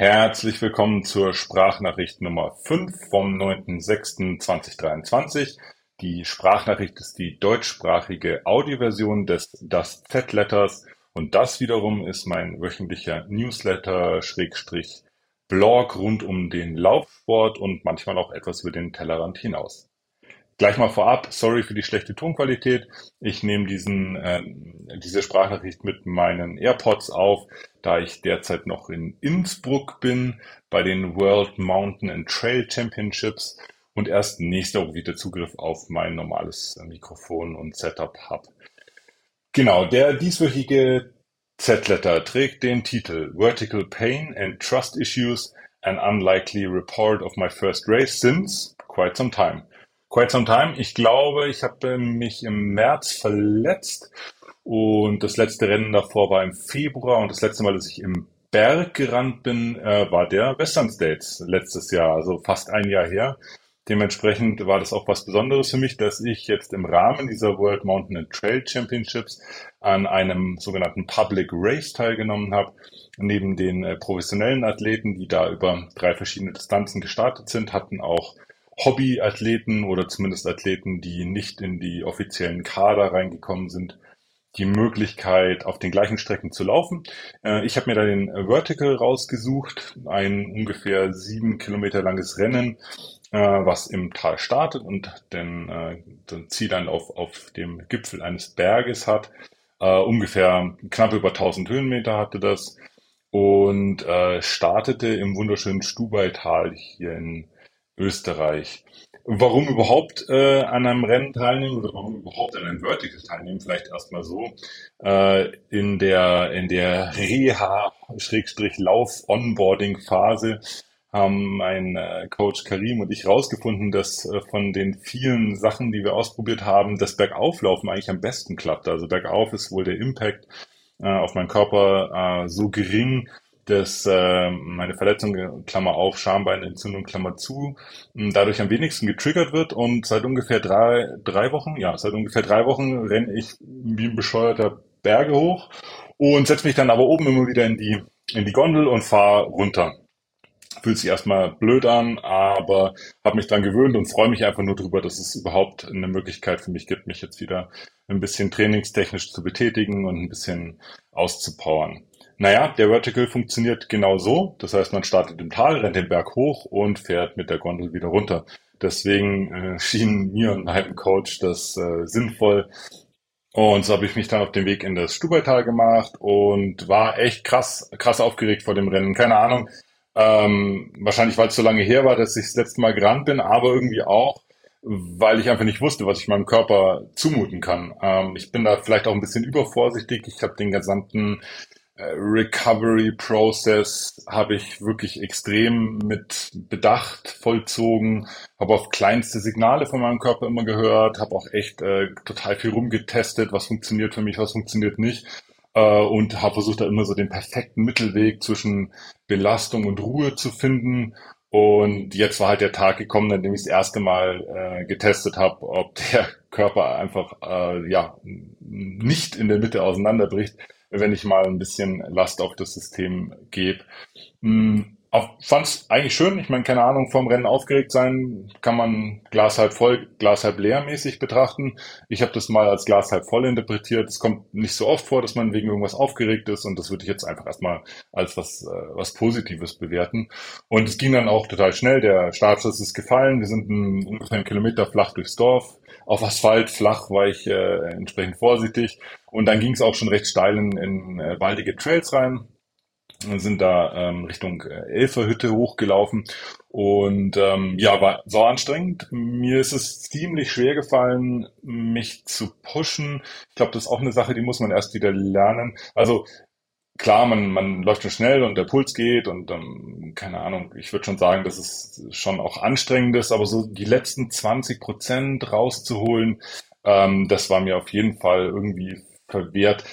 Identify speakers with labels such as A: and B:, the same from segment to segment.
A: Herzlich willkommen zur Sprachnachricht Nummer 5 vom 9.06.2023. Die Sprachnachricht ist die deutschsprachige Audioversion des Das Z-Letters und das wiederum ist mein wöchentlicher Newsletter Schrägstrich Blog rund um den Laufsport und manchmal auch etwas über den Tellerrand hinaus. Gleich mal vorab, sorry für die schlechte Tonqualität. Ich nehme diesen, äh, diese Sprachnachricht mit meinen AirPods auf, da ich derzeit noch in Innsbruck bin bei den World Mountain and Trail Championships und erst nächste Woche wieder Zugriff auf mein normales Mikrofon und Setup habe. Genau, der dieswöchige Z-Letter trägt den Titel Vertical Pain and Trust Issues, an unlikely report of my first race since quite some time. Quite some time. Ich glaube, ich habe mich im März verletzt und das letzte Rennen davor war im Februar und das letzte Mal, dass ich im Berg gerannt bin, äh, war der Western States letztes Jahr, also fast ein Jahr her. Dementsprechend war das auch was Besonderes für mich, dass ich jetzt im Rahmen dieser World Mountain and Trail Championships an einem sogenannten Public Race teilgenommen habe. Neben den äh, professionellen Athleten, die da über drei verschiedene Distanzen gestartet sind, hatten auch Hobbyathleten oder zumindest Athleten, die nicht in die offiziellen Kader reingekommen sind, die Möglichkeit, auf den gleichen Strecken zu laufen. Äh, ich habe mir da den Vertical rausgesucht, ein ungefähr sieben Kilometer langes Rennen, äh, was im Tal startet und den, äh, den Ziel dann auf, auf dem Gipfel eines Berges hat. ungefähr knapp über 1000 Höhenmeter hatte das und startete im wunderschönen Stubaital hier in Österreich. Warum überhaupt äh, an einem Rennen teilnehmen oder warum überhaupt an einem Vertical teilnehmen? Vielleicht erstmal so. Äh, in der, in der Reha-Lauf-Onboarding-Phase haben mein äh, Coach Karim und ich rausgefunden, dass äh, von den vielen Sachen, die wir ausprobiert haben, das Bergauflaufen eigentlich am besten klappt. Also bergauf ist wohl der Impact äh, auf meinen Körper äh, so gering, dass äh, meine Verletzung, Klammer auf, Schambeinentzündung, Klammer zu, dadurch am wenigsten getriggert wird und seit ungefähr drei, drei Wochen, ja, seit ungefähr drei Wochen renne ich wie ein bescheuerter Berge hoch und setze mich dann aber oben immer wieder in die, in die Gondel und fahre runter. Fühlt sich erstmal blöd an, aber habe mich dann gewöhnt und freue mich einfach nur darüber, dass es überhaupt eine Möglichkeit für mich gibt, mich jetzt wieder ein bisschen trainingstechnisch zu betätigen und ein bisschen auszupowern. Naja, der Vertical funktioniert genau so. Das heißt, man startet im Tal, rennt den Berg hoch und fährt mit der Gondel wieder runter. Deswegen äh, schien mir und meinem Coach das äh, sinnvoll. Und so habe ich mich dann auf den Weg in das Stubaital gemacht und war echt krass, krass aufgeregt vor dem Rennen. Keine Ahnung. Ähm, wahrscheinlich, weil es so lange her war, dass ich das letzte Mal gerannt bin, aber irgendwie auch, weil ich einfach nicht wusste, was ich meinem Körper zumuten kann. Ähm, ich bin da vielleicht auch ein bisschen übervorsichtig. Ich habe den gesamten Recovery Process habe ich wirklich extrem mit Bedacht vollzogen, habe auf kleinste Signale von meinem Körper immer gehört, habe auch echt äh, total viel rumgetestet, was funktioniert für mich, was funktioniert nicht. Äh, und habe versucht da immer so den perfekten Mittelweg zwischen Belastung und Ruhe zu finden. Und jetzt war halt der Tag gekommen, an dem ich das erste Mal äh, getestet habe, ob der Körper einfach äh, ja nicht in der Mitte auseinanderbricht wenn ich mal ein bisschen Last auf das System gebe. Hm, Fand es eigentlich schön. Ich meine, keine Ahnung, vom Rennen aufgeregt sein kann man Glas halb voll, Glas halb leer mäßig betrachten. Ich habe das mal als Glas halb voll interpretiert. Es kommt nicht so oft vor, dass man wegen irgendwas aufgeregt ist und das würde ich jetzt einfach erstmal als was, äh, was Positives bewerten. Und es ging dann auch total schnell. Der Startschuss ist gefallen. Wir sind ungefähr einen Kilometer flach durchs Dorf. Auf Asphalt flach war ich äh, entsprechend vorsichtig. Und dann ging es auch schon recht steil in, in äh, waldige Trails rein sind da ähm, Richtung äh, Elferhütte hochgelaufen und ähm, ja, war so anstrengend. Mir ist es ziemlich schwer gefallen, mich zu pushen. Ich glaube, das ist auch eine Sache, die muss man erst wieder lernen. Also klar, man, man läuft schon schnell und der Puls geht und ähm, keine Ahnung, ich würde schon sagen, dass es schon auch anstrengend ist, aber so die letzten 20 Prozent rauszuholen, ähm, das war mir auf jeden Fall irgendwie verwehrt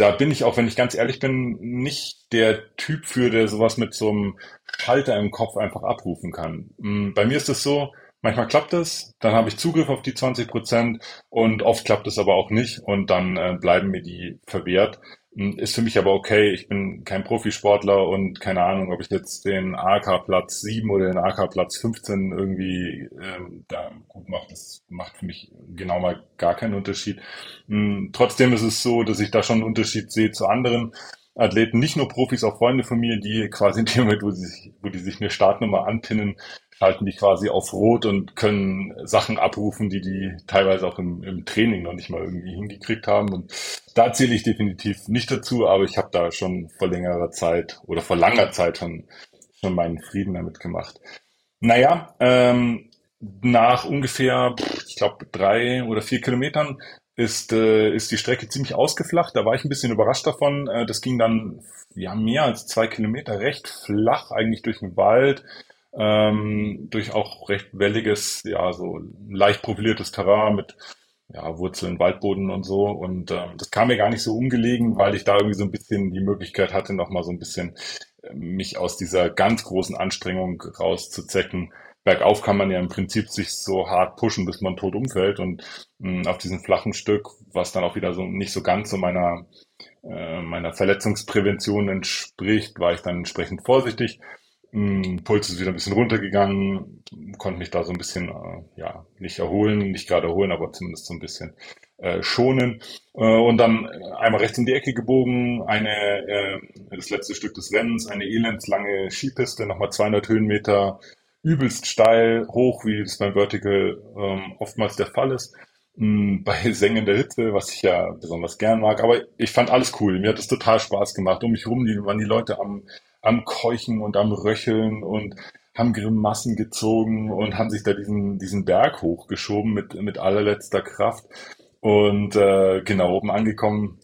A: da bin ich auch, wenn ich ganz ehrlich bin, nicht der Typ für, der sowas mit so einem Schalter im Kopf einfach abrufen kann. Mm, bei mir ist es so, manchmal klappt es, dann habe ich Zugriff auf die 20 Prozent und oft klappt es aber auch nicht und dann äh, bleiben mir die verwehrt. Hm, Ist für mich aber okay. Ich bin kein Profisportler und keine Ahnung, ob ich jetzt den AK Platz 7 oder den AK Platz 15 irgendwie ähm, da gut mache. Das macht für mich genau mal gar keinen Unterschied. Hm, Trotzdem ist es so, dass ich da schon einen Unterschied sehe zu anderen Athleten, nicht nur Profis, auch Freunde von mir, die quasi in dem Moment, wo sie sich, wo die sich eine Startnummer anpinnen, schalten die quasi auf Rot und können Sachen abrufen, die die teilweise auch im, im Training noch nicht mal irgendwie hingekriegt haben. Und da zähle ich definitiv nicht dazu, aber ich habe da schon vor längerer Zeit oder vor langer Zeit schon, schon meinen Frieden damit gemacht. Naja, ähm, nach ungefähr, ich glaube, drei oder vier Kilometern ist, äh, ist die Strecke ziemlich ausgeflacht. Da war ich ein bisschen überrascht davon. Äh, das ging dann ja mehr als zwei Kilometer recht flach, eigentlich durch den Wald ähm, durch auch recht welliges, ja, so leicht profiliertes Terrain mit ja, Wurzeln, Waldboden und so. Und ähm, das kam mir gar nicht so ungelegen, weil ich da irgendwie so ein bisschen die Möglichkeit hatte, nochmal so ein bisschen äh, mich aus dieser ganz großen Anstrengung rauszuzecken. Bergauf kann man ja im Prinzip sich so hart pushen, bis man tot umfällt. Und mh, auf diesem flachen Stück, was dann auch wieder so nicht so ganz so meiner, äh, meiner Verletzungsprävention entspricht, war ich dann entsprechend vorsichtig Puls ist wieder ein bisschen runtergegangen, konnte mich da so ein bisschen, äh, ja, nicht erholen, nicht gerade erholen, aber zumindest so ein bisschen äh, schonen. Äh, und dann einmal rechts in die Ecke gebogen, eine, äh, das letzte Stück des Rennens, eine elendslange Skipiste, nochmal 200 Höhenmeter, übelst steil, hoch, wie es beim Vertical ähm, oftmals der Fall ist. Mm, Bei sengender Hitze, was ich ja besonders gern mag. Aber ich fand alles cool. Mir hat es total Spaß gemacht. Um mich rum die, waren die Leute am am Keuchen und am Röcheln und haben Grimassen gezogen und haben sich da diesen, diesen Berg hochgeschoben mit, mit allerletzter Kraft. Und äh, genau oben angekommen,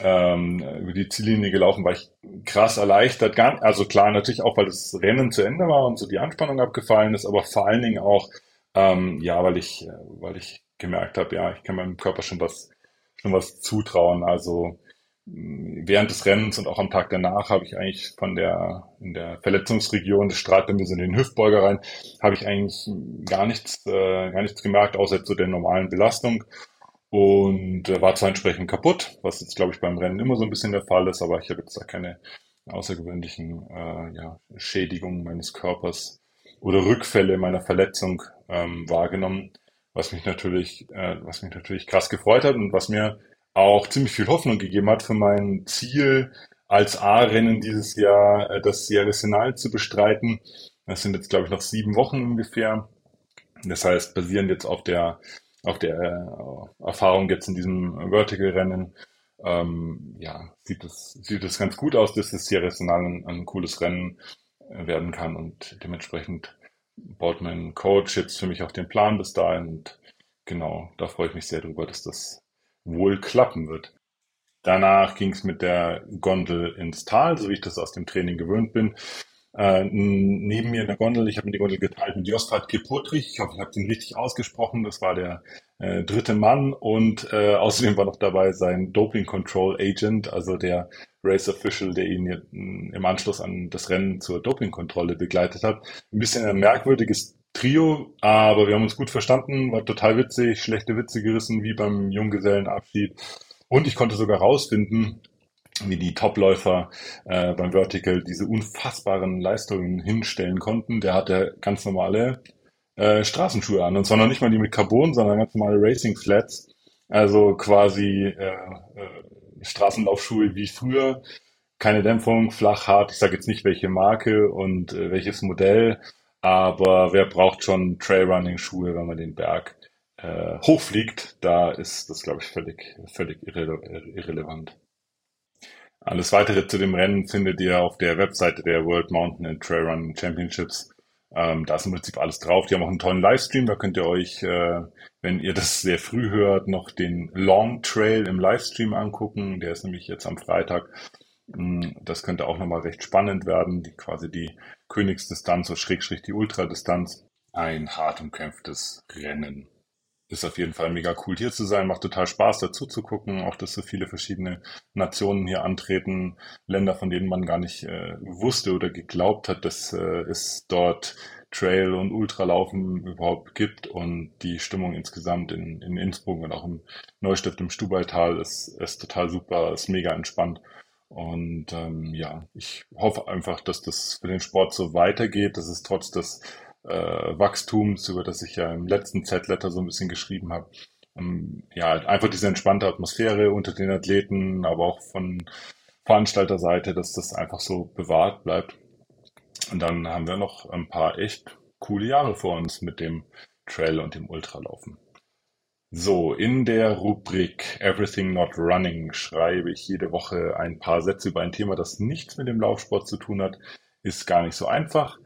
A: ähm, über die Ziellinie gelaufen, war ich krass erleichtert. Gar, also klar, natürlich auch, weil das Rennen zu Ende war und so die Anspannung abgefallen ist, aber vor allen Dingen auch, ähm, ja, weil ich, weil ich gemerkt habe, ja, ich kann meinem Körper schon was, schon was zutrauen. Also während des Rennens und auch am Tag danach habe ich eigentlich von der, in der Verletzungsregion des Streitbindes in den Hüftbeuger rein, habe ich eigentlich gar nichts, äh, gar nichts gemerkt, außer zu der normalen Belastung. Und äh, war zwar entsprechend kaputt, was jetzt, glaube ich, beim Rennen immer so ein bisschen der Fall ist, aber ich habe jetzt da keine außergewöhnlichen äh, ja, Schädigungen meines Körpers oder Rückfälle meiner Verletzung ähm, wahrgenommen, was mich natürlich, äh, was mich natürlich krass gefreut hat und was mir auch ziemlich viel Hoffnung gegeben hat für mein Ziel, als A-Rennen dieses Jahr äh, das Sierra Senal zu bestreiten. Das sind jetzt, glaube ich, noch sieben Wochen ungefähr. Das heißt, basierend jetzt auf der, auf der äh, Erfahrung jetzt in diesem Vertical-Rennen, ähm, ja, sieht es, sieht es ganz gut aus, dass das Sierra Senal ein, ein cooles Rennen äh, werden kann und dementsprechend baut mein Coach jetzt für mich auch den Plan bis dahin und genau, da freue ich mich sehr drüber, dass das wohl klappen wird. Danach ging es mit der Gondel ins Tal, so wie ich das aus dem Training gewöhnt bin. Äh, neben mir in der Gondel, ich habe mir die Gondel geteilt mit Jostrat Kepotrich. Ich hoffe, ich habe den richtig ausgesprochen. Das war der äh, dritte Mann und äh, außerdem war noch dabei sein Doping Control Agent, also der Race Official, der ihn im Anschluss an das Rennen zur Dopingkontrolle begleitet hat. Ein bisschen ein merkwürdiges Trio, aber wir haben uns gut verstanden, war total witzig, schlechte Witze gerissen, wie beim Junggesellenabschied. Und ich konnte sogar rausfinden, wie die Topläufer äh, beim Vertical diese unfassbaren Leistungen hinstellen konnten. Der hatte ganz normale äh, Straßenschuhe an. Und zwar noch nicht mal die mit Carbon, sondern ganz normale Racing Flats. Also quasi äh, äh, Straßenlaufschuhe wie früher. Keine Dämpfung, flach, hart. Ich sage jetzt nicht welche Marke und äh, welches Modell, aber wer braucht schon Trailrunning-Schuhe, wenn man den Berg äh, hochfliegt? Da ist das, glaube ich, völlig, völlig irre irrelevant. Alles weitere zu dem Rennen findet ihr auf der Webseite der World Mountain and Trail Running Championships. Ähm, da ist im Prinzip alles drauf. Die haben auch einen tollen Livestream. Da könnt ihr euch, äh, wenn ihr das sehr früh hört, noch den Long Trail im Livestream angucken. Der ist nämlich jetzt am Freitag. Mm, das könnte auch nochmal recht spannend werden, die, quasi die Königsdistanz oder Schrägstrich die Ultradistanz. Ein hart umkämpftes Rennen. Ist auf jeden Fall mega cool hier zu sein, macht total Spaß dazu zu gucken, auch dass so viele verschiedene Nationen hier antreten, Länder, von denen man gar nicht äh, wusste oder geglaubt hat, dass äh, es dort Trail und Ultralaufen überhaupt gibt und die Stimmung insgesamt in, in Innsbruck und auch im Neustadt im Stubaital ist, ist total super, ist mega entspannt. Und ähm, ja, ich hoffe einfach, dass das für den Sport so weitergeht, dass es trotz des äh, Wachstums, über das ich ja im letzten Z-Letter so ein bisschen geschrieben habe, ähm, ja, einfach diese entspannte Atmosphäre unter den Athleten, aber auch von Veranstalterseite, dass das einfach so bewahrt bleibt. Und dann haben wir noch ein paar echt coole Jahre vor uns mit dem Trail und dem Ultralaufen. So, in der Rubrik Everything Not Running schreibe ich jede Woche ein paar Sätze über ein Thema, das nichts mit dem Laufsport zu tun hat. Ist gar nicht so einfach.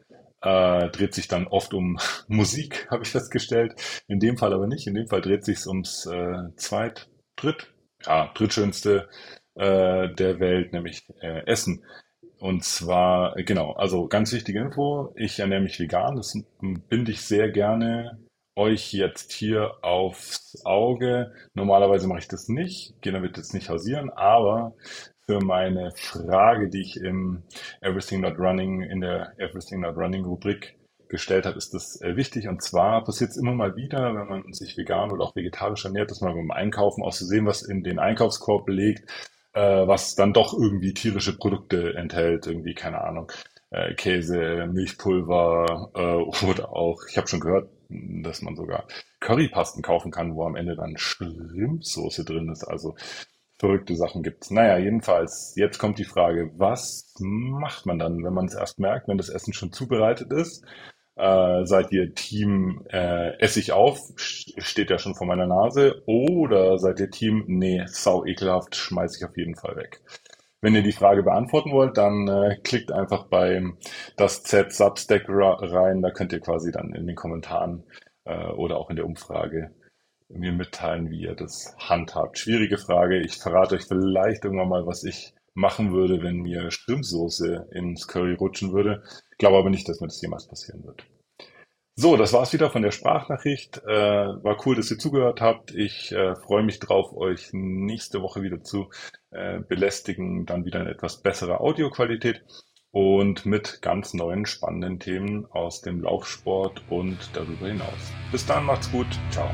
A: Äh, dreht sich dann oft um Musik, habe ich festgestellt. In dem Fall aber nicht. In dem Fall dreht sich ums äh, zweit, dritt, ja, drittschönste äh, der Welt, nämlich äh, Essen. Und zwar, äh, genau, also ganz wichtige Info, ich ernähre mich vegan, das binde ich sehr gerne euch jetzt hier aufs Auge. Normalerweise mache ich das nicht, Gena wird jetzt nicht hausieren, aber für meine Frage, die ich im Everything Not Running, in der Everything Not Running Rubrik gestellt habe, ist das äh, wichtig. Und zwar passiert es immer mal wieder, wenn man sich vegan oder auch vegetarisch ernährt, dass man beim Einkaufen auch zu sehen, was in den Einkaufskorb legt, äh, was dann doch irgendwie tierische Produkte enthält, irgendwie, keine Ahnung, äh, Käse, Milchpulver äh, oder auch, ich habe schon gehört, dass man sogar Currypasten kaufen kann, wo am Ende dann Schrimpsoße drin ist. Also verrückte Sachen gibt's. Naja, jedenfalls, jetzt kommt die Frage, was macht man dann, wenn man es erst merkt, wenn das Essen schon zubereitet ist? Äh, seid ihr Team äh, Essig auf, steht ja schon vor meiner Nase, oder seid ihr Team, nee, sau ekelhaft, schmeiß ich auf jeden Fall weg. Wenn ihr die Frage beantworten wollt, dann äh, klickt einfach beim das Z Substack rein, da könnt ihr quasi dann in den Kommentaren äh, oder auch in der Umfrage mir mitteilen, wie ihr das handhabt. Schwierige Frage. Ich verrate euch vielleicht irgendwann mal, was ich machen würde, wenn mir Schrimpsoße ins Curry rutschen würde. Ich glaube aber nicht, dass mir das jemals passieren wird. So, das war's wieder von der Sprachnachricht. Äh, war cool, dass ihr zugehört habt. Ich äh, freue mich drauf, euch nächste Woche wieder zu äh, belästigen. Dann wieder in etwas besserer Audioqualität und mit ganz neuen spannenden Themen aus dem Laufsport und darüber hinaus. Bis dann, macht's gut. Ciao.